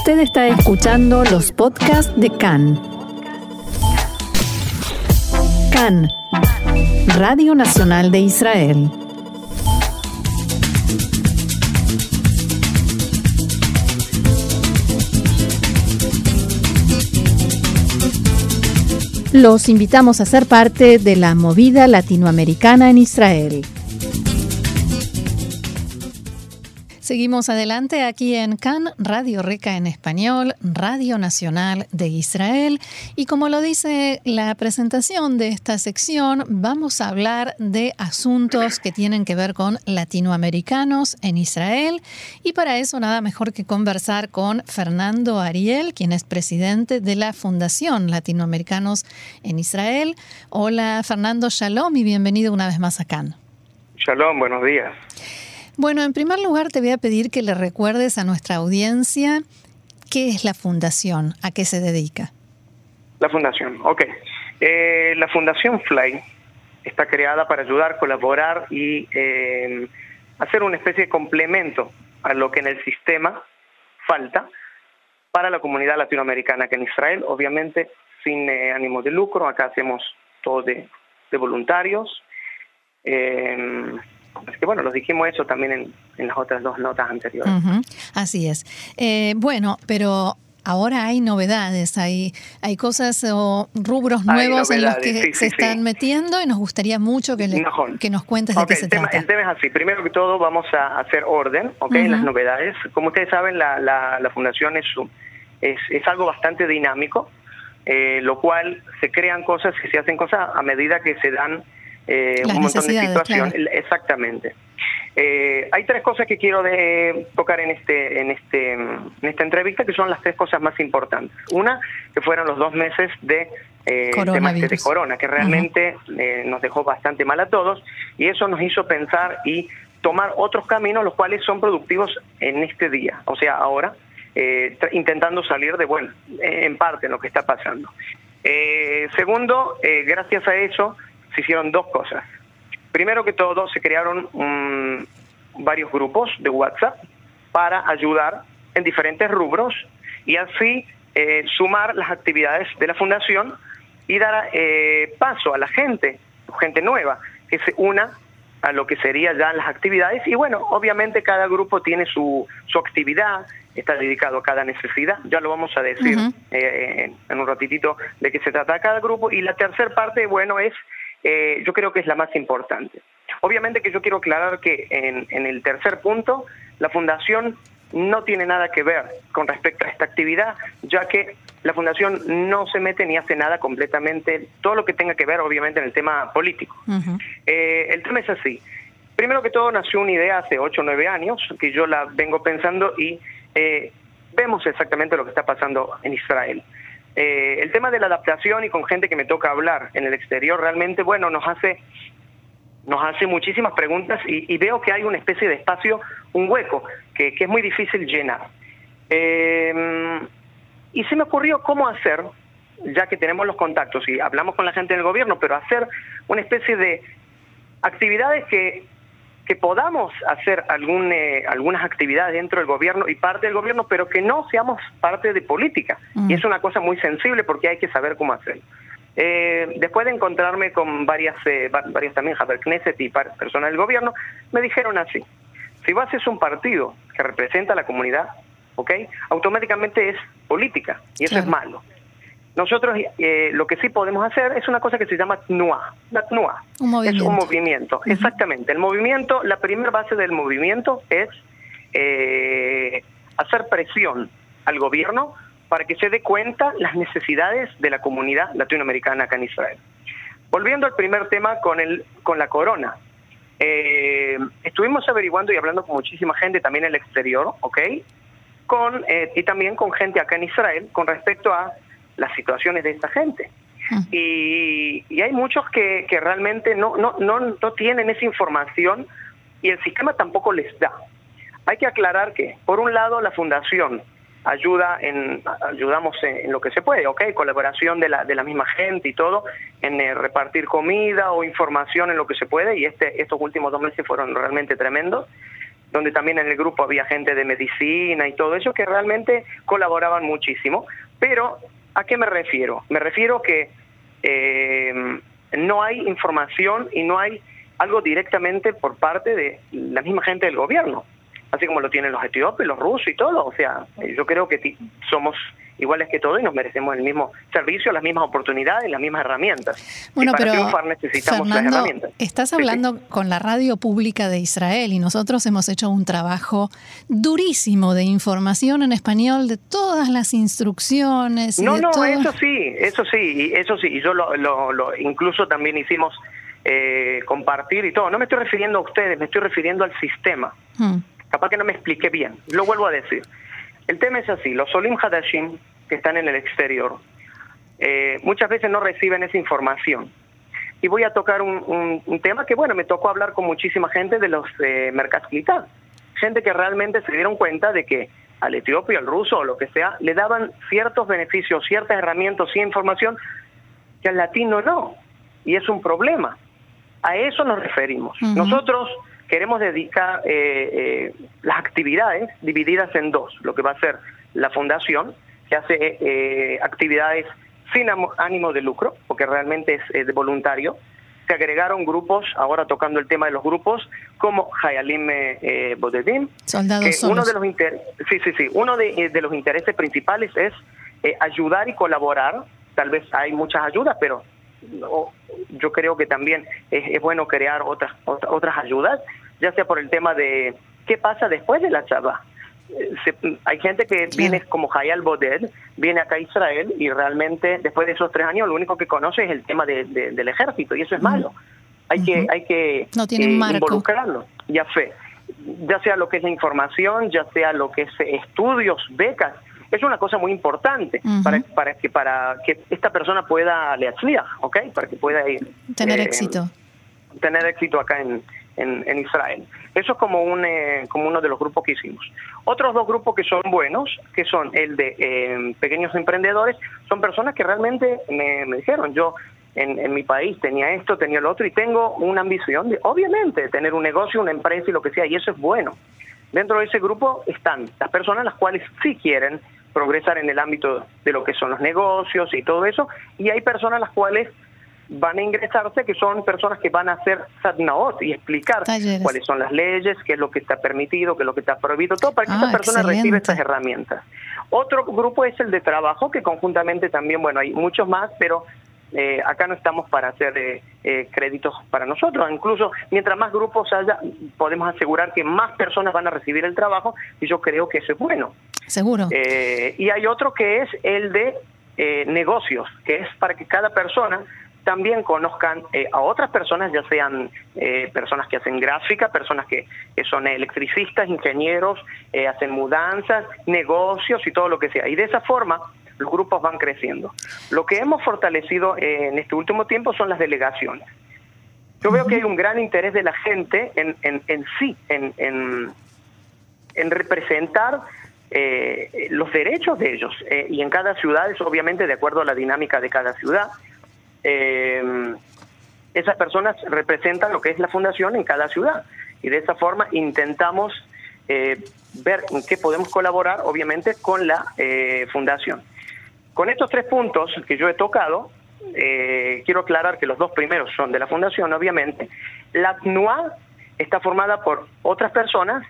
Usted está escuchando los podcasts de CAN. CAN, Radio Nacional de Israel. Los invitamos a ser parte de la movida latinoamericana en Israel. Seguimos adelante aquí en CAN, Radio Rica en Español, Radio Nacional de Israel. Y como lo dice la presentación de esta sección, vamos a hablar de asuntos que tienen que ver con latinoamericanos en Israel. Y para eso nada mejor que conversar con Fernando Ariel, quien es presidente de la Fundación Latinoamericanos en Israel. Hola Fernando, shalom y bienvenido una vez más a CAN. Shalom, buenos días. Bueno, en primer lugar te voy a pedir que le recuerdes a nuestra audiencia qué es la fundación, a qué se dedica. La fundación, ok. Eh, la fundación Fly está creada para ayudar, colaborar y eh, hacer una especie de complemento a lo que en el sistema falta para la comunidad latinoamericana que en Israel, obviamente sin eh, ánimo de lucro, acá hacemos todo de, voluntarios. Así que bueno, los dijimos eso también en, las otras dos notas anteriores. Así es. Eh, bueno, pero ahora hay novedades, hay, hay cosas o rubros nuevos en los que se están metiendo y nos gustaría mucho que, que nos cuentes de qué se trata. El tema es así. Primero que todo vamos a hacer orden okay, en las novedades. Como ustedes saben, la, la, fundación es, es, es, algo bastante dinámico, eh, lo cual se crean cosas y se hacen cosas a medida que se dan eh, un montón de situaciones. Exactamente. Eh, hay tres cosas que quiero de, tocar en este, en este, en esta entrevista que son las tres cosas más importantes. Una, que fueron los dos meses de eh, de corona, que realmente eh, nos dejó bastante mal a todos y eso nos hizo pensar y tomar otros caminos, los cuales son productivos en este día, o sea, ahora, intentando salir de, bueno, en parte lo que está pasando. segundo, gracias a eso, se hicieron dos cosas. Primero que todo, se crearon varios grupos de WhatsApp para ayudar en diferentes rubros y así eh, sumar las actividades de la fundación y dar eh, paso a la gente, gente nueva, que se una a lo que serían ya las actividades. Y bueno, obviamente cada grupo tiene su, su actividad, está dedicado a cada necesidad, ya lo vamos a decir eh, en un ratitito de qué se trata cada grupo. Y la tercera parte, bueno, es eh, yo creo que es la más importante. Obviamente que yo quiero aclarar que en, el tercer punto, la Fundación no tiene nada que ver con respecto a esta actividad, ya que la Fundación no se mete ni hace nada completamente, todo lo que tenga que ver obviamente en el tema político. Eh, el tema es así. Primero que todo nació una idea hace 8 o 9 años, que yo la vengo pensando y eh, vemos exactamente lo que está pasando en Israel. Eh, el tema de la adaptación y con gente que me toca hablar en el exterior realmente, bueno, nos hace nos hace muchísimas preguntas y, veo que hay una especie de espacio, un hueco, que, es muy difícil llenar. Eh, y se me ocurrió cómo hacer, ya que tenemos los contactos y hablamos con la gente del gobierno, pero hacer una especie de actividades que que podamos hacer algún, eh, algunas actividades dentro del gobierno y parte del gobierno, pero que no seamos parte de política. Mm. Y es una cosa muy sensible porque hay que saber cómo hacerlo. Eh, después de encontrarme con varias, eh, varias también, Javier Knesset y personas del gobierno, me dijeron así, si vos haces un partido que representa a la comunidad, ¿ok? Automáticamente es política y eso es malo. Nosotros eh, lo que sí podemos hacer es una cosa que se llama TNUA. La TNUA es un movimiento, exactamente. El movimiento, la primera base del movimiento es eh, hacer presión al gobierno para que se dé cuenta las necesidades de la comunidad latinoamericana acá en Israel. Volviendo al primer tema con, el, con la corona. Eh, estuvimos averiguando y hablando con muchísima gente también en el exterior, ¿ok? Con, y también con gente acá en Israel con respecto a las situaciones de esta gente. Ah. Y, hay muchos que, que realmente no, no, no, no tienen esa información y el sistema tampoco les da. Hay que aclarar que, por un lado, la fundación ayuda en ayudamos en, lo que se puede, ¿ok? Colaboración de la, de la misma gente y todo, en eh, repartir comida o información en lo que se puede, y este estos últimos dos meses fueron realmente tremendos. donde también en el grupo había gente de medicina y todo eso que realmente colaboraban muchísimo. Pero, ¿a qué me refiero? Me refiero que eh, no hay información y no hay algo directamente por parte de la misma gente del gobierno, así como lo tienen los etíopes, los rusos y todo. O sea, yo creo que somos iguales que todos y nos merecemos el mismo servicio, las mismas oportunidades, las mismas herramientas. Bueno, pero Fernando, estás hablando con la radio pública de Israel y nosotros hemos hecho un trabajo durísimo de información en español de todas las instrucciones. no, no, eso sí, eso sí, eso sí, y yo lo, lo incluso también hicimos eh, compartir y todo. No me estoy refiriendo a ustedes, me estoy refiriendo al sistema. Hmm. Capaz que no me expliqué bien. Lo vuelvo a decir. El tema es así, los Olim Hadashim que están en el exterior eh, muchas veces no reciben esa información. Y voy a tocar un, tema que, bueno, me tocó hablar con muchísima gente de los eh, Gente que realmente se dieron cuenta de que al etíope, al ruso o lo que sea, le daban ciertos beneficios, ciertas herramientas y información que al latino no. Y es un problema. A eso nos referimos. Nosotros queremos dedicar eh, eh, las actividades divididas en dos. Lo que va a ser la fundación, que hace eh, actividades sin ánimo de lucro, porque realmente es voluntario. Se agregaron grupos, ahora tocando el tema de los grupos, como Hayalim eh, Bodedim. Soldados uno de los sí, sí, sí. Uno de, de los intereses principales es ayudar y colaborar. Tal vez hay muchas ayudas, pero yo creo que también es, bueno crear otras otras ayudas, ya sea por el tema de qué pasa después de la charla. Eh, hay gente que viene como Hayal Boded, viene acá a Israel y realmente después de esos tres años lo único que conoce es el tema del ejército y eso es malo. Hay que hay que no eh, involucrarlo, ya fe, ya sea lo que es la información, ya sea lo que es estudios, becas, es una cosa muy importante para, para que para que esta persona pueda leer, ¿ok? Para que pueda ir tener eh, éxito. Tener éxito acá en, en, Israel. Eso es como un eh, como uno de los grupos que hicimos. Otros dos grupos que son buenos, que son el de eh, pequeños emprendedores, son personas que realmente me, me dijeron, yo en, en, mi país tenía esto, tenía lo otro y tengo una ambición de, obviamente, tener un negocio, una empresa y lo que sea, y eso es bueno. Dentro de ese grupo están las personas las cuales sí quieren progresar en el ámbito de lo que son los negocios y todo eso, y hay personas las cuales van a ingresarse que son personas que van a hacer sadnaot y explicar cuáles son las leyes, qué es lo que está permitido, qué es lo que está prohibido, todo para que esta ah, persona reciba estas herramientas. Otro grupo es el de trabajo, que conjuntamente también, bueno, hay muchos más, pero eh, acá no estamos para hacer eh, eh, créditos para nosotros. Incluso mientras más grupos haya, podemos asegurar que más personas van a recibir el trabajo y yo creo que eso es bueno. Seguro. Eh, y hay otro que es el de eh, negocios, que es para que cada persona también conozcan eh, a otras personas, ya sean personas que hacen gráfica, personas que, son electricistas, ingenieros, hacen mudanzas, negocios y todo lo que sea. Y de esa forma los grupos van creciendo. Lo que hemos fortalecido en este último tiempo son las delegaciones. Yo veo que hay un gran interés de la gente en, en, en sí, en, en, en representar eh, los derechos de ellos. Eh, y en cada ciudad es obviamente de acuerdo a la dinámica de cada ciudad. Eh, esas personas representan lo que es la fundación en cada ciudad. Y de esa forma intentamos ver en qué podemos colaborar, obviamente, con la fundación. Con estos tres puntos que yo he tocado, quiero aclarar que los dos primeros son de la fundación, obviamente. La TNUA está formada por otras personas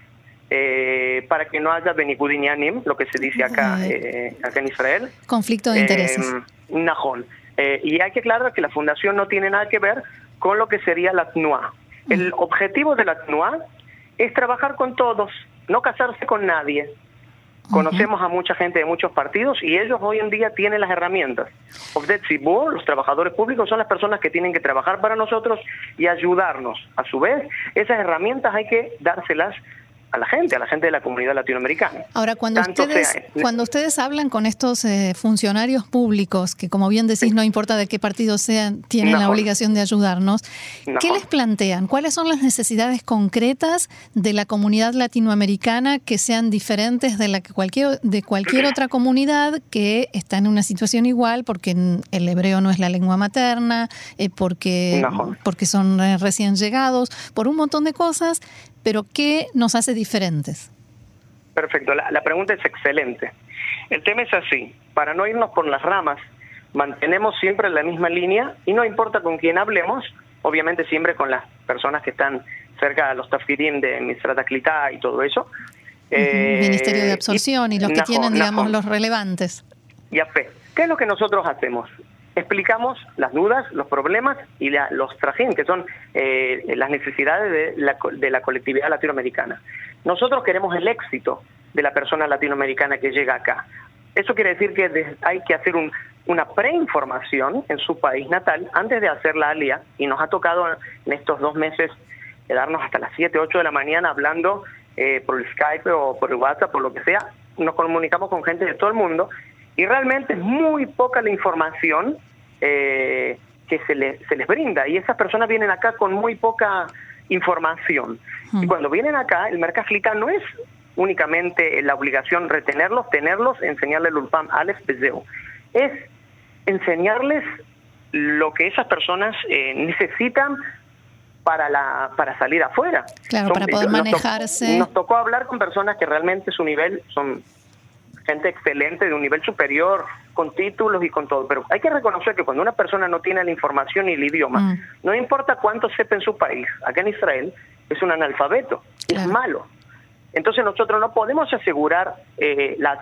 eh, para que no haya benigudinianim, lo que se dice acá, eh, acá en Israel. Conflicto de intereses. Eh, y hay que aclarar que la fundación no tiene nada que ver con lo que sería la TNUA. El objetivo de la TNUA es trabajar con todos, no casarse con nadie. Conocemos a mucha gente de muchos partidos y ellos hoy en día tienen las herramientas. los trabajadores públicos, son las personas que tienen que trabajar para nosotros y ayudarnos. A su vez, esas herramientas hay que dárselas a la gente, a la gente de la comunidad latinoamericana. Ahora, cuando ustedes cuando ustedes hablan con estos eh, funcionarios públicos, que como bien decís, no importa de qué partido sean, tienen la obligación de ayudarnos, ¿qué les plantean? ¿Cuáles son las necesidades concretas de la comunidad latinoamericana que sean diferentes de la que cualquier de cualquier otra comunidad que está en una situación igual porque el hebreo no es la lengua materna, eh, porque porque son eh, recién llegados, por un montón de cosas? Pero ¿qué nos hace diferentes? Perfecto, la, la pregunta es excelente. El tema es así, para no irnos por las ramas, mantenemos siempre la misma línea y no importa con quién hablemos, obviamente siempre con las personas que están cerca de los tafirim de Misrata Clitá y todo eso. Eh, Ministerio de Absorción y, los que tienen, digamos, los relevantes. Y fe. ¿Qué es lo que nosotros hacemos? Explicamos las dudas, los problemas y los trajín, que son eh, las necesidades de la, de la colectividad latinoamericana. Nosotros queremos el éxito de la persona latinoamericana que llega acá. Eso quiere decir que hay que hacer un, una preinformación en su país natal antes de hacer la alia y nos ha tocado en estos dos meses quedarnos hasta las 7, 8 de la mañana hablando eh, por Skype o por el WhatsApp, por lo que sea, nos comunicamos con gente de todo el mundo y realmente es muy poca la información eh, que se, se les brinda y esas personas vienen acá con muy poca información. Y cuando vienen acá, el Mercaflita no es únicamente la obligación retenerlos, tenerlos, enseñarles el Ulpam Aleph Bezeu es enseñarles lo que esas personas eh, necesitan para la para salir afuera. Claro, para poder manejarse. nos tocó hablar con personas que realmente su nivel son gente excelente, de un nivel superior, con títulos y con todo. Pero hay que reconocer que cuando una persona no tiene la información y el idioma, mm. no importa cuánto sepa en su país, acá en Israel, es un analfabeto, es malo. Entonces nosotros no podemos asegurar eh, la,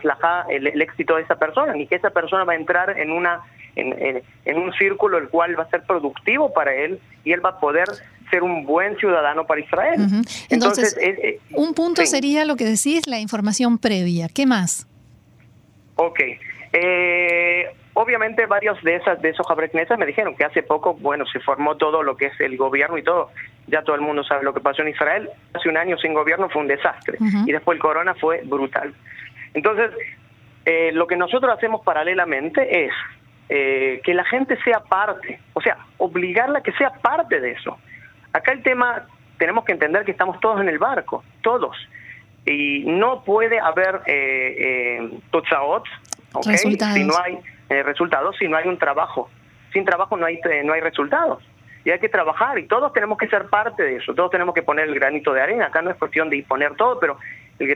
el, éxito de esa persona, ni que esa persona va a entrar en una en, un círculo el cual va a ser productivo para él y él va a poder ser un buen ciudadano para Israel. Entonces, eh, un punto sería lo que decís, la información previa. ¿Qué más? Ok. Eh, obviamente varios de esas de esos me dijeron que hace poco, bueno, se formó todo lo que es el gobierno y todo. Ya todo el mundo sabe lo que pasó en Israel. Hace un año sin gobierno fue un desastre y después el corona fue brutal. Entonces, eh, lo que nosotros hacemos paralelamente es eh, que la gente sea parte, o sea, obligarla a que sea parte de eso. Acá el tema, tenemos que entender que estamos todos en el barco, todos. Y no puede haber eh, eh, si no hay eh, resultados, si no hay un trabajo. Sin trabajo no hay, no hay resultados. Y hay que trabajar y todos tenemos que ser parte de eso, todos tenemos que poner el granito de arena. Acá no es cuestión de poner todo, pero el,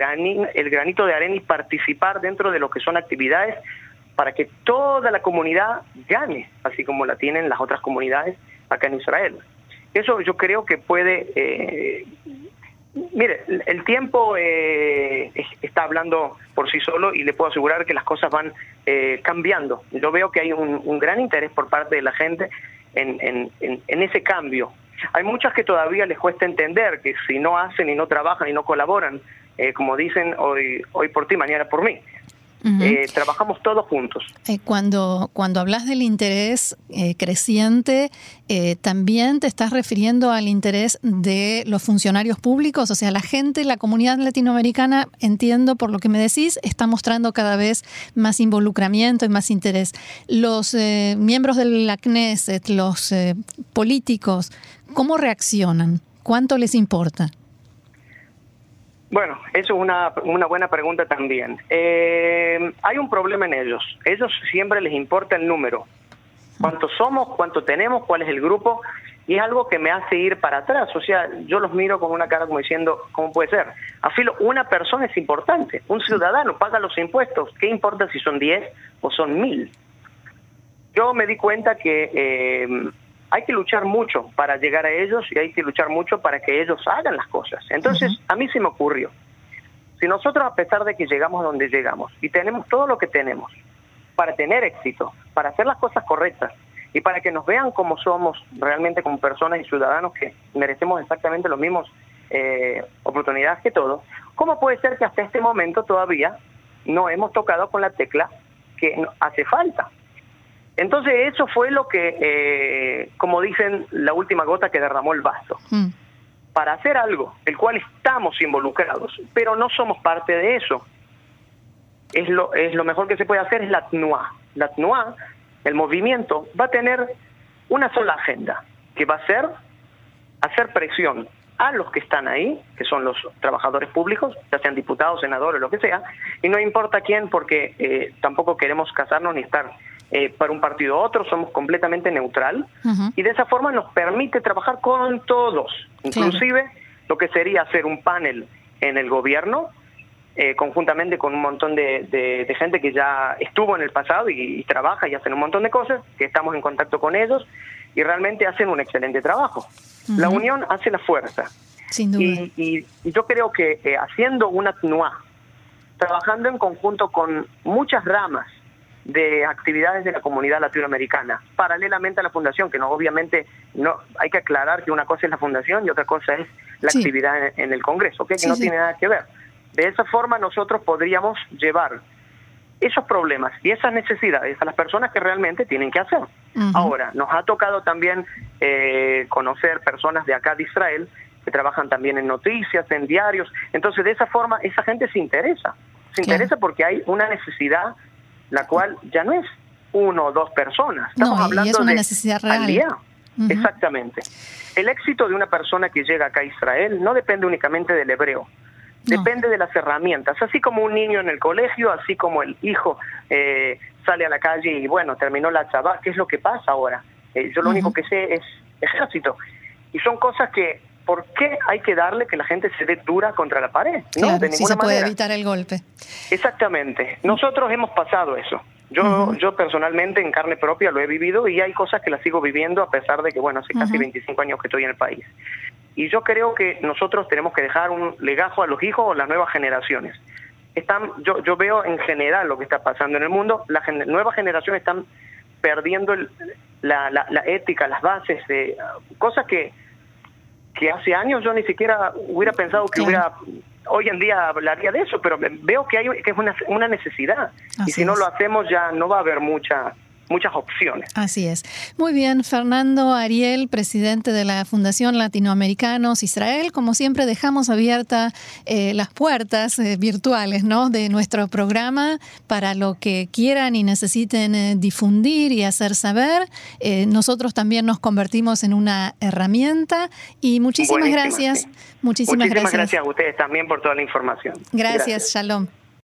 el granito de arena y participar dentro de lo que son actividades para que toda la comunidad gane, así como la tienen las otras comunidades acá en Israel. Eso yo creo que puede eh, Mire, el tiempo eh, está hablando por sí solo y le puedo asegurar que las cosas van eh, cambiando. Yo veo que hay un, gran interés por parte de la gente en, ese cambio. Hay muchas que todavía les cuesta entender que si no hacen y no trabajan y no colaboran, eh, como dicen hoy, hoy por ti, mañana por mí, eh, trabajamos todos juntos. Eh, cuando, cuando hablas del interés eh, creciente, también te estás refiriendo al interés de los funcionarios públicos, o sea, la gente, la comunidad latinoamericana, entiendo por lo que me decís, está mostrando cada vez más involucramiento y más interés. Los miembros de la Knesset, los políticos, ¿cómo reaccionan? ¿Cuánto les importa? Bueno, eso es una, una buena pregunta también. Eh, hay un problema en ellos. Ellos siempre les importa el número. ¿Cuántos somos? ¿Cuánto tenemos? ¿Cuál es el grupo? Y es algo que me hace ir para atrás. O sea, yo los miro con una cara como diciendo, ¿cómo puede ser? Afilo, una persona es importante. Un ciudadano paga los impuestos. ¿Qué importa si son 10 o son 1000? Yo me di cuenta que eh, hay que luchar mucho para llegar a ellos y hay que luchar mucho para que ellos hagan las cosas. Entonces, a mí se me ocurrió, si nosotros a pesar de que llegamos donde llegamos y tenemos todo lo que tenemos para tener éxito, para hacer las cosas correctas y para que nos vean como somos realmente como personas y ciudadanos que merecemos exactamente las mismas eh, oportunidades que todos, ¿cómo puede ser que hasta este momento todavía no hemos tocado con la tecla que hace falta? Entonces eso fue lo que, eh, como dicen, la última gota que derramó el vaso. Mm. Para hacer algo, el cual estamos involucrados, pero no somos parte de eso. Es lo, es lo mejor que se puede hacer es la TNUA. La TNUA, el movimiento, va a tener una sola agenda, que va a ser hacer presión a los que están ahí, que son los trabajadores públicos, ya sean diputados, senadores, lo que sea, y no importa quién, porque eh, tampoco queremos casarnos ni estar eh, para un partido u otro, somos completamente neutral y de esa forma nos permite trabajar con todos, inclusive lo que sería hacer un panel en el gobierno, eh, conjuntamente con un montón de, gente que ya estuvo en el pasado y, trabaja y hacen un montón de cosas, que estamos en contacto con ellos y realmente hacen un excelente trabajo. La unión hace la fuerza. Sin duda. Y, yo creo que eh, haciendo una TNUA, trabajando en conjunto con muchas ramas de actividades de la comunidad latinoamericana, paralelamente a la fundación, que no obviamente no hay que aclarar que una cosa es la fundación y otra cosa es la actividad en, el Congreso, que no tiene nada que ver. De esa forma nosotros podríamos llevar esos problemas y esas necesidades a las personas que realmente tienen que hacer. Ahora, nos ha tocado también eh, conocer personas de acá de Israel que trabajan también en noticias, en diarios. Entonces, de esa forma, esa gente se interesa. Se interesa porque hay una necesidad, la cual ya no es uno o dos personas. Estamos hablando es una necesidad real. Exactamente. El éxito de una persona que llega acá a Israel no depende únicamente del hebreo. Depende de las herramientas, así como un niño en el colegio, así como el hijo eh, sale a la calle y bueno, terminó la chava, ¿qué es lo que pasa ahora? Eh, yo lo único que sé es ejército. Y son cosas que, ¿por qué hay que darle que la gente se dé dura contra la pared? no, de si se puede evitar el golpe. Exactamente. Nosotros hemos pasado eso. Yo, yo personalmente en carne propia lo he vivido y hay cosas que las sigo viviendo a pesar de que, bueno, hace casi 25 años que estoy en el país. Y yo creo que nosotros tenemos que dejar un legajo a los hijos o las nuevas generaciones. Están, yo, yo veo en general lo que está pasando en el mundo, las nuevas generaciones están perdiendo la, la, ética, las bases, de cosas que, que hace años yo ni siquiera hubiera pensado que hubiera hoy en día hablaría de eso, pero veo que hay que es una, una necesidad. y si no lo hacemos ya no va a haber mucha muchas opciones. Así es. Muy bien, Fernando Ariel, presidente de la Fundación Latinoamericanos Israel. Como siempre, dejamos abiertas eh, las puertas eh, virtuales ¿no? de nuestro programa para lo que quieran y necesiten eh, difundir y hacer saber. nosotros también nos convertimos en una herramienta y muchísimas gracias. Muchísimas, gracias. gracias a ustedes también por toda la información. gracias. Shalom.